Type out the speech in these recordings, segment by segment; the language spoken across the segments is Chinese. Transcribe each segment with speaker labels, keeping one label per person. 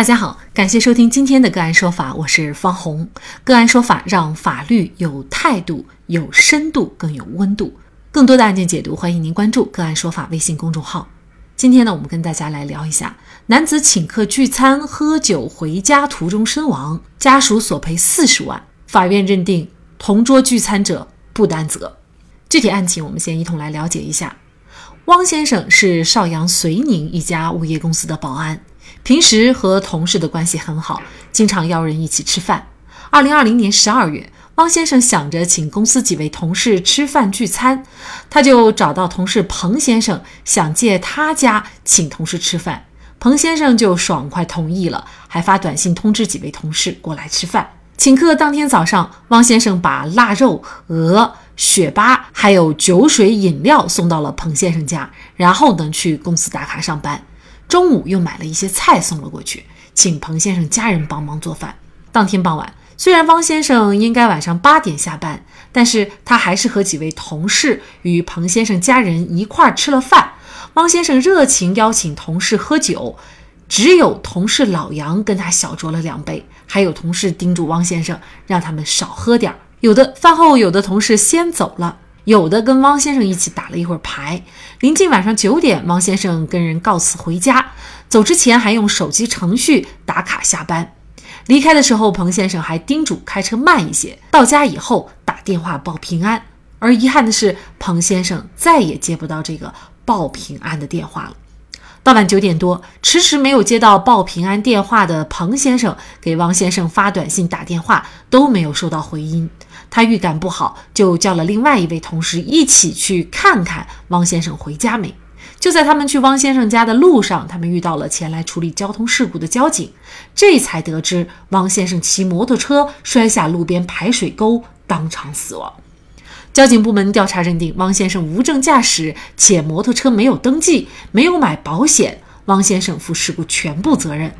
Speaker 1: 大家好，感谢收听今天的个案说法，我是方红。个案说法让法律有态度、有深度、更有温度。更多的案件解读，欢迎您关注个案说法微信公众号。今天呢，我们跟大家来聊一下：男子请客聚餐喝酒回家途中身亡，家属索赔四十万，法院认定同桌聚餐者不担责。具体案情，我们先一同来了解一下。汪先生是邵阳绥宁一家物业公司的保安。平时和同事的关系很好，经常邀人一起吃饭。二零二零年十二月，汪先生想着请公司几位同事吃饭聚餐，他就找到同事彭先生，想借他家请同事吃饭。彭先生就爽快同意了，还发短信通知几位同事过来吃饭。请客当天早上，汪先生把腊肉、鹅、雪巴还有酒水饮料送到了彭先生家，然后呢去公司打卡上班。中午又买了一些菜送了过去，请彭先生家人帮忙做饭。当天傍晚，虽然汪先生应该晚上八点下班，但是他还是和几位同事与彭先生家人一块儿吃了饭。汪先生热情邀请同事喝酒，只有同事老杨跟他小酌了两杯，还有同事叮嘱汪先生让他们少喝点儿。有的饭后，有的同事先走了。有的跟汪先生一起打了一会儿牌，临近晚上九点，汪先生跟人告辞回家，走之前还用手机程序打卡下班。离开的时候，彭先生还叮嘱开车慢一些，到家以后打电话报平安。而遗憾的是，彭先生再也接不到这个报平安的电话了。傍晚九点多，迟迟没有接到报平安电话的彭先生给汪先生发短信、打电话都没有收到回音。他预感不好，就叫了另外一位同事一起去看看汪先生回家没。就在他们去汪先生家的路上，他们遇到了前来处理交通事故的交警，这才得知汪先生骑摩托车摔下路边排水沟，当场死亡。交警部门调查认定，汪先生无证驾驶，且摩托车没有登记，没有买保险，汪先生负事故全部责任。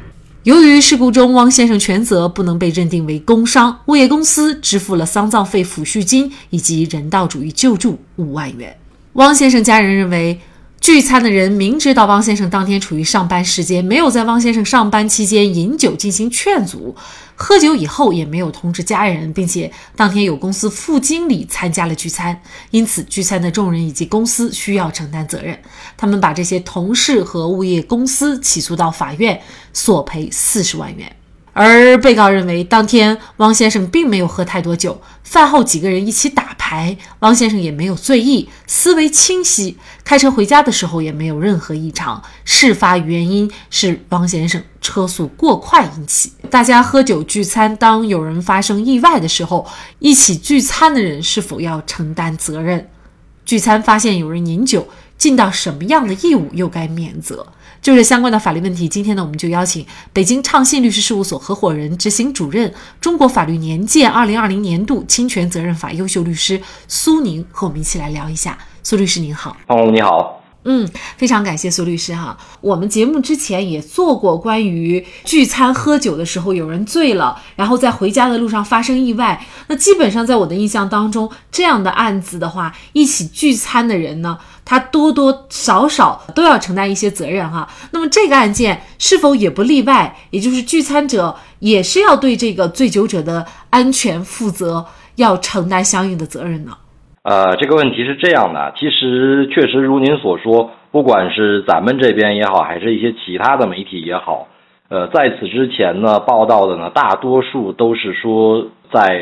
Speaker 1: 由于事故中汪先生全责不能被认定为工伤，物业公司支付了丧葬费、抚恤金以及人道主义救助五万元。汪先生家人认为。聚餐的人明知道汪先生当天处于上班时间，没有在汪先生上班期间饮酒进行劝阻，喝酒以后也没有通知家人，并且当天有公司副经理参加了聚餐，因此聚餐的众人以及公司需要承担责任。他们把这些同事和物业公司起诉到法院，索赔四十万元。而被告认为，当天汪先生并没有喝太多酒，饭后几个人一起打牌，汪先生也没有醉意，思维清晰，开车回家的时候也没有任何异常。事发原因是汪先生车速过快引起。大家喝酒聚餐，当有人发生意外的时候，一起聚餐的人是否要承担责任？聚餐发现有人饮酒，尽到什么样的义务，又该免责？就是相关的法律问题，今天呢，我们就邀请北京畅信律师事务所合伙人、执行主任、中国法律年鉴二零二零年度侵权责任法优秀律师苏宁和我们一起来聊一下。苏律师您好，
Speaker 2: 哦，你好。
Speaker 1: 嗯，非常感谢苏律师哈。我们节目之前也做过关于聚餐喝酒的时候有人醉了，然后在回家的路上发生意外。那基本上在我的印象当中，这样的案子的话，一起聚餐的人呢，他多多少少都要承担一些责任哈。那么这个案件是否也不例外？也就是聚餐者也是要对这个醉酒者的安全负责，要承担相应的责任呢？
Speaker 2: 呃，这个问题是这样的，其实确实如您所说，不管是咱们这边也好，还是一些其他的媒体也好，呃，在此之前呢，报道的呢，大多数都是说在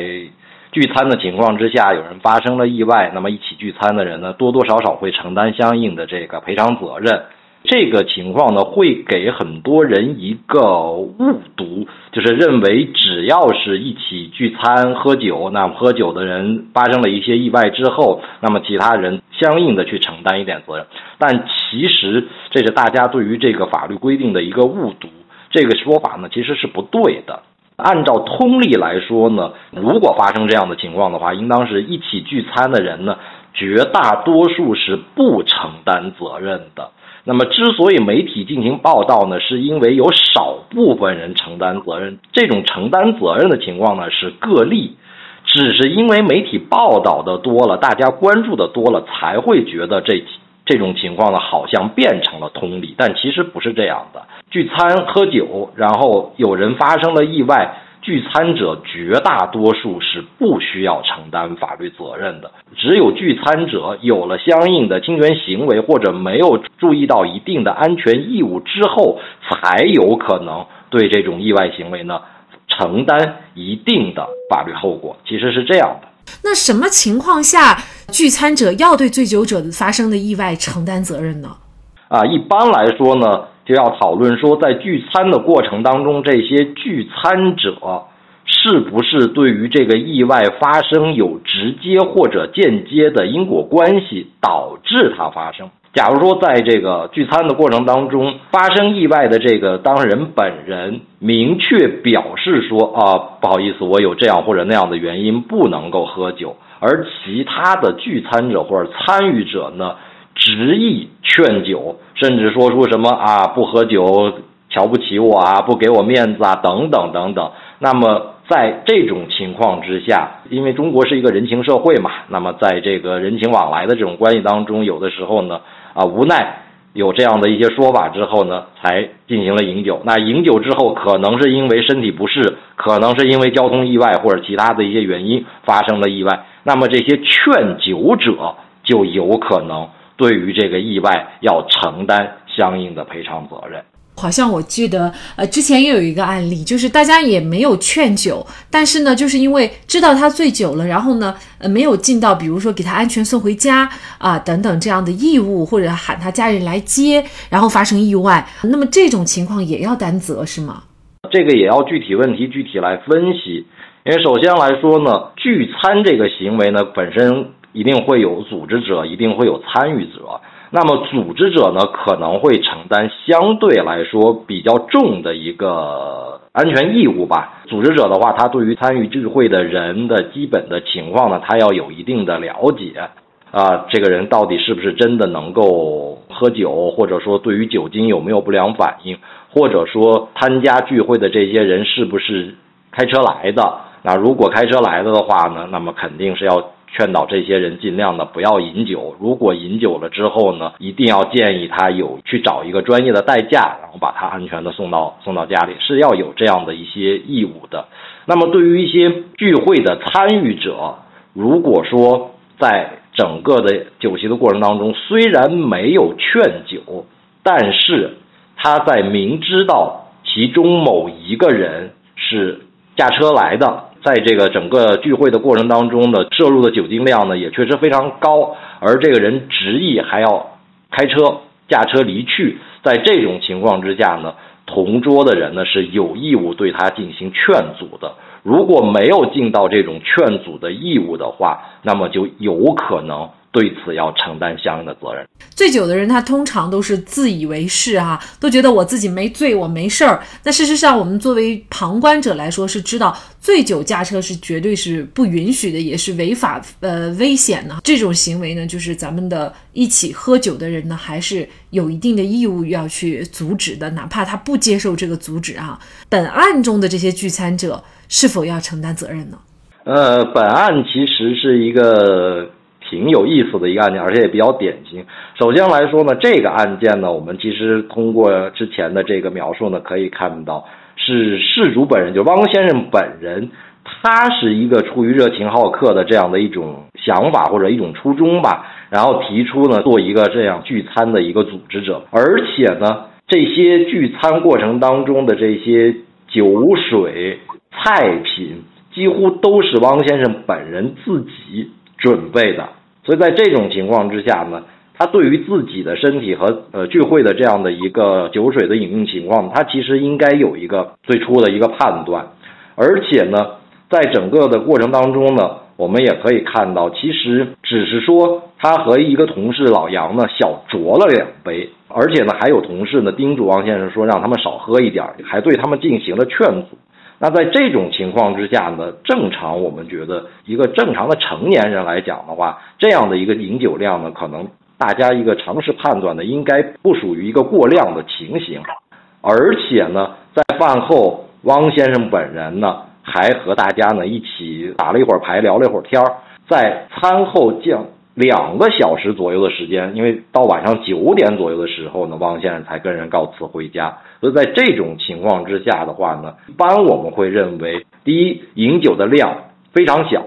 Speaker 2: 聚餐的情况之下，有人发生了意外，那么一起聚餐的人呢，多多少少会承担相应的这个赔偿责任。这个情况呢，会给很多人一个误读，就是认为只要是一起聚餐喝酒，那么喝酒的人发生了一些意外之后，那么其他人相应的去承担一点责任。但其实这是大家对于这个法律规定的一个误读，这个说法呢其实是不对的。按照通例来说呢，如果发生这样的情况的话，应当是一起聚餐的人呢，绝大多数是不承担责任的。那么，之所以媒体进行报道呢，是因为有少部分人承担责任。这种承担责任的情况呢是个例，只是因为媒体报道的多了，大家关注的多了，才会觉得这这种情况呢好像变成了通例，但其实不是这样的。聚餐喝酒，然后有人发生了意外。聚餐者绝大多数是不需要承担法律责任的，只有聚餐者有了相应的侵权行为或者没有注意到一定的安全义务之后，才有可能对这种意外行为呢承担一定的法律后果。其实是这样的。
Speaker 1: 那什么情况下聚餐者要对醉酒者发生的意外承担责任呢？
Speaker 2: 啊，一般来说呢。就要讨论说，在聚餐的过程当中，这些聚餐者是不是对于这个意外发生有直接或者间接的因果关系，导致它发生？假如说在这个聚餐的过程当中发生意外的这个当事人本人明确表示说啊，不好意思，我有这样或者那样的原因不能够喝酒，而其他的聚餐者或者参与者呢？执意劝酒，甚至说出什么啊不喝酒，瞧不起我啊，不给我面子啊，等等等等。那么在这种情况之下，因为中国是一个人情社会嘛，那么在这个人情往来的这种关系当中，有的时候呢，啊无奈有这样的一些说法之后呢，才进行了饮酒。那饮酒之后，可能是因为身体不适，可能是因为交通意外或者其他的一些原因发生了意外。那么这些劝酒者就有可能。对于这个意外要承担相应的赔偿责任。
Speaker 1: 好像我记得，呃，之前也有一个案例，就是大家也没有劝酒，但是呢，就是因为知道他醉酒了，然后呢，呃，没有尽到，比如说给他安全送回家啊等等这样的义务，或者喊他家人来接，然后发生意外，那么这种情况也要担责是吗？
Speaker 2: 这个也要具体问题具体来分析，因为首先来说呢，聚餐这个行为呢本身。一定会有组织者，一定会有参与者。那么组织者呢，可能会承担相对来说比较重的一个安全义务吧。组织者的话，他对于参与聚会的人的基本的情况呢，他要有一定的了解。啊，这个人到底是不是真的能够喝酒，或者说对于酒精有没有不良反应，或者说参加聚会的这些人是不是开车来的？那如果开车来的的话呢，那么肯定是要。劝导这些人尽量的不要饮酒，如果饮酒了之后呢，一定要建议他有去找一个专业的代驾，然后把他安全的送到送到家里，是要有这样的一些义务的。那么对于一些聚会的参与者，如果说在整个的酒席的过程当中，虽然没有劝酒，但是他在明知道其中某一个人是驾车来的。在这个整个聚会的过程当中呢，摄入的酒精量呢也确实非常高，而这个人执意还要开车驾车离去，在这种情况之下呢，同桌的人呢是有义务对他进行劝阻的。如果没有尽到这种劝阻的义务的话，那么就有可能。对此要承担相应的责任。
Speaker 1: 醉酒的人，他通常都是自以为是啊，都觉得我自己没醉，我没事儿。那事实上，我们作为旁观者来说，是知道醉酒驾车是绝对是不允许的，也是违法呃危险的。这种行为呢，就是咱们的一起喝酒的人呢，还是有一定的义务要去阻止的，哪怕他不接受这个阻止啊。本案中的这些聚餐者是否要承担责任呢？
Speaker 2: 呃，本案其实是一个。挺有意思的一个案件，而且也比较典型。首先来说呢，这个案件呢，我们其实通过之前的这个描述呢，可以看到是事主本人，就汪先生本人，他是一个出于热情好客的这样的一种想法或者一种初衷吧，然后提出呢做一个这样聚餐的一个组织者，而且呢，这些聚餐过程当中的这些酒水菜品，几乎都是汪先生本人自己准备的。所以在这种情况之下呢，他对于自己的身体和呃聚会的这样的一个酒水的饮用情况，他其实应该有一个最初的一个判断，而且呢，在整个的过程当中呢，我们也可以看到，其实只是说他和一个同事老杨呢小酌了两杯，而且呢还有同事呢叮嘱王先生说让他们少喝一点，还对他们进行了劝阻。那在这种情况之下呢，正常我们觉得一个正常的成年人来讲的话，这样的一个饮酒量呢，可能大家一个常识判断呢，应该不属于一个过量的情形。而且呢，在饭后，汪先生本人呢，还和大家呢一起打了一会儿牌，聊了一会儿天儿。在餐后将两个小时左右的时间，因为到晚上九点左右的时候呢，汪先生才跟人告辞回家。所以在这种情况之下的话呢，一般我们会认为，第一，饮酒的量非常小；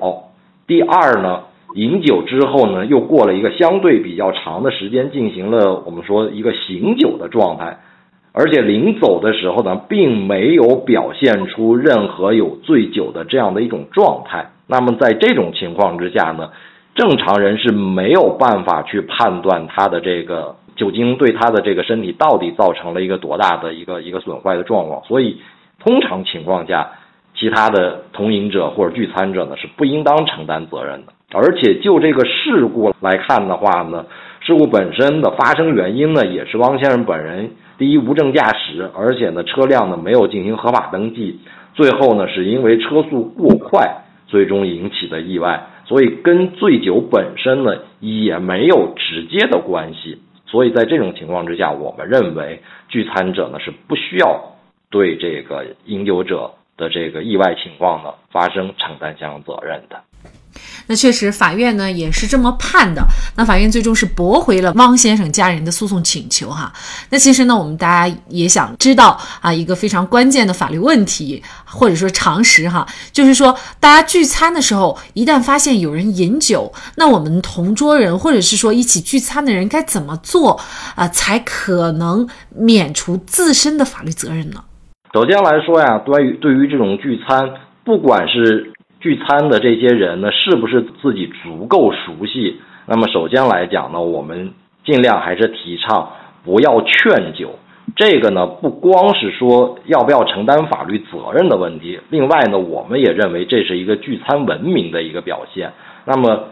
Speaker 2: 第二呢，饮酒之后呢，又过了一个相对比较长的时间，进行了我们说一个醒酒的状态，而且临走的时候呢，并没有表现出任何有醉酒的这样的一种状态。那么在这种情况之下呢？正常人是没有办法去判断他的这个酒精对他的这个身体到底造成了一个多大的一个一个损坏的状况，所以通常情况下，其他的同饮者或者聚餐者呢是不应当承担责任的。而且就这个事故来看的话呢，事故本身的发生原因呢也是汪先生本人第一无证驾驶，而且呢车辆呢没有进行合法登记，最后呢是因为车速过快最终引起的意外。所以跟醉酒本身呢也没有直接的关系，所以在这种情况之下，我们认为聚餐者呢是不需要对这个饮酒者的这个意外情况呢发生承担相应责任的。
Speaker 1: 那确实，法院呢也是这么判的。那法院最终是驳回了汪先生家人的诉讼请求，哈。那其实呢，我们大家也想知道啊，一个非常关键的法律问题，或者说常识，哈，就是说，大家聚餐的时候，一旦发现有人饮酒，那我们同桌人或者是说一起聚餐的人该怎么做啊，才可能免除自身的法律责任呢？
Speaker 2: 首先来说呀，关于对于这种聚餐，不管是聚餐的这些人呢，是不是自己足够熟悉？那么首先来讲呢，我们尽量还是提倡不要劝酒。这个呢，不光是说要不要承担法律责任的问题，另外呢，我们也认为这是一个聚餐文明的一个表现。那么，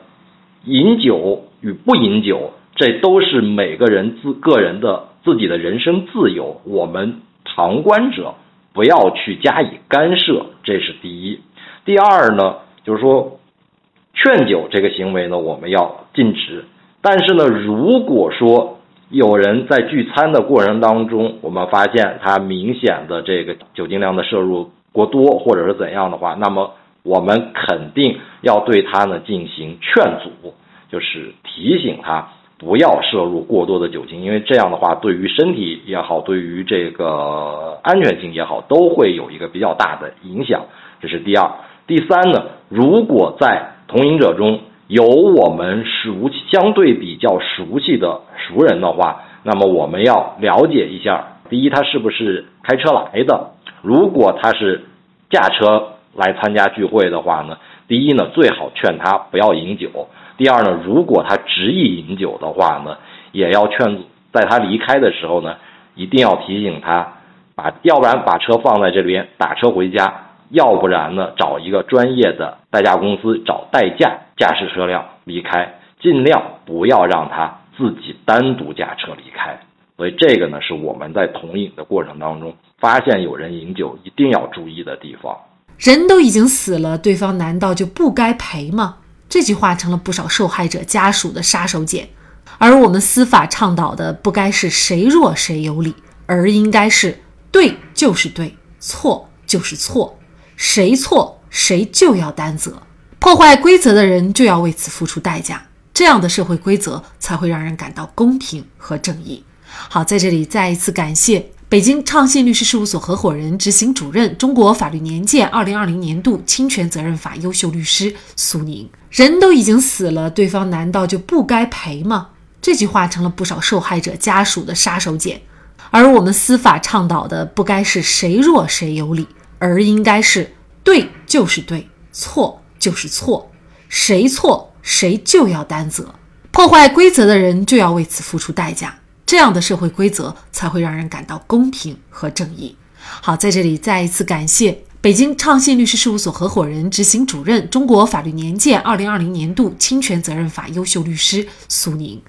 Speaker 2: 饮酒与不饮酒，这都是每个人自个人的自己的人身自由，我们旁观者不要去加以干涉，这是第一。第二呢，就是说，劝酒这个行为呢，我们要禁止。但是呢，如果说有人在聚餐的过程当中，我们发现他明显的这个酒精量的摄入过多，或者是怎样的话，那么我们肯定要对他呢进行劝阻，就是提醒他不要摄入过多的酒精，因为这样的话，对于身体也好，对于这个安全性也好，都会有一个比较大的影响。这是第二。第三呢，如果在同饮者中有我们熟相对比较熟悉的熟人的话，那么我们要了解一下：第一，他是不是开车来的？如果他是驾车来参加聚会的话呢，第一呢，最好劝他不要饮酒；第二呢，如果他执意饮酒的话呢，也要劝在他离开的时候呢，一定要提醒他把，要不然把车放在这边，打车回家。要不然呢，找一个专业的代驾公司，找代驾驾驶车辆离开，尽量不要让他自己单独驾车离开。所以这个呢，是我们在同饮的过程当中发现有人饮酒一定要注意的地方。
Speaker 1: 人都已经死了，对方难道就不该赔吗？这句话成了不少受害者家属的杀手锏。而我们司法倡导的，不该是谁弱谁有理，而应该是对就是对，错就是错。谁错谁就要担责，破坏规则的人就要为此付出代价，这样的社会规则才会让人感到公平和正义。好，在这里再一次感谢北京畅信律师事务所合伙人、执行主任、中国法律年鉴二零二零年度侵权责任法优秀律师苏宁。人都已经死了，对方难道就不该赔吗？这句话成了不少受害者家属的杀手锏。而我们司法倡导的，不该是谁弱谁有理。而应该是对就是对，错就是错，谁错谁就要担责，破坏规则的人就要为此付出代价，这样的社会规则才会让人感到公平和正义。好，在这里再一次感谢北京畅信律师事务所合伙人、执行主任、中国法律年鉴二零二零年度侵权责任法优秀律师苏宁。